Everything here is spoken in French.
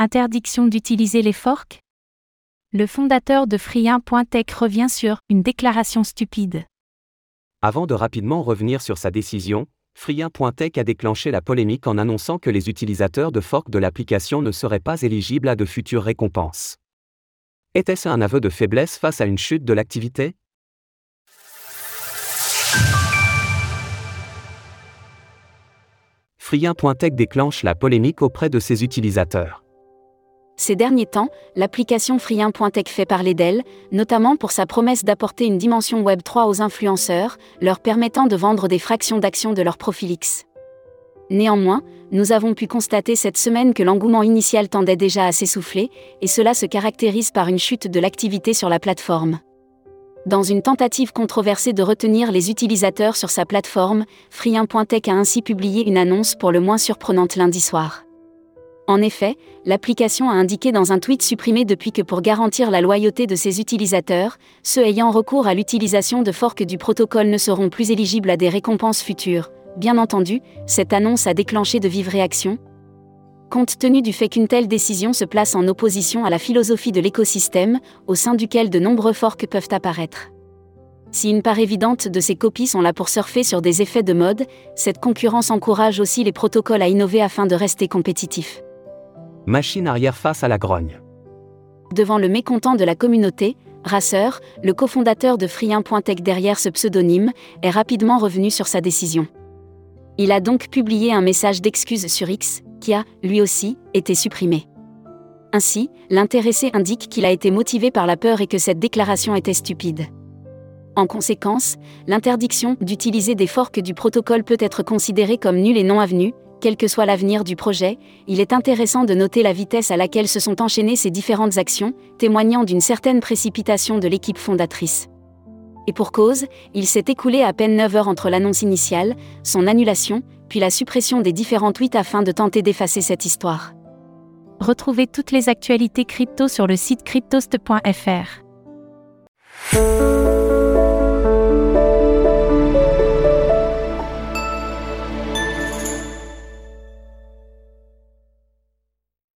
Interdiction d'utiliser les forks? Le fondateur de Free1.tech revient sur une déclaration stupide. Avant de rapidement revenir sur sa décision, Free1.tech a déclenché la polémique en annonçant que les utilisateurs de fork de l'application ne seraient pas éligibles à de futures récompenses. Était-ce un aveu de faiblesse face à une chute de l'activité? Free1.tech déclenche la polémique auprès de ses utilisateurs. Ces derniers temps, l'application Free1.tech fait parler d'elle, notamment pour sa promesse d'apporter une dimension Web 3 aux influenceurs, leur permettant de vendre des fractions d'actions de leur profil X. Néanmoins, nous avons pu constater cette semaine que l'engouement initial tendait déjà à s'essouffler, et cela se caractérise par une chute de l'activité sur la plateforme. Dans une tentative controversée de retenir les utilisateurs sur sa plateforme, Free1.tech a ainsi publié une annonce pour le moins surprenante lundi soir. En effet, l'application a indiqué dans un tweet supprimé depuis que pour garantir la loyauté de ses utilisateurs, ceux ayant recours à l'utilisation de forks du protocole ne seront plus éligibles à des récompenses futures. Bien entendu, cette annonce a déclenché de vives réactions, compte tenu du fait qu'une telle décision se place en opposition à la philosophie de l'écosystème, au sein duquel de nombreux forks peuvent apparaître. Si une part évidente de ces copies sont là pour surfer sur des effets de mode, cette concurrence encourage aussi les protocoles à innover afin de rester compétitifs. Machine arrière face à la grogne. Devant le mécontent de la communauté, Racer, le cofondateur de Free1.tech derrière ce pseudonyme, est rapidement revenu sur sa décision. Il a donc publié un message d'excuse sur X, qui a, lui aussi, été supprimé. Ainsi, l'intéressé indique qu'il a été motivé par la peur et que cette déclaration était stupide. En conséquence, l'interdiction d'utiliser des forks du protocole peut être considérée comme nulle et non avenue, quel que soit l'avenir du projet, il est intéressant de noter la vitesse à laquelle se sont enchaînées ces différentes actions, témoignant d'une certaine précipitation de l'équipe fondatrice. Et pour cause, il s'est écoulé à peine 9 heures entre l'annonce initiale, son annulation, puis la suppression des différents tweets afin de tenter d'effacer cette histoire. Retrouvez toutes les actualités crypto sur le site cryptost.fr.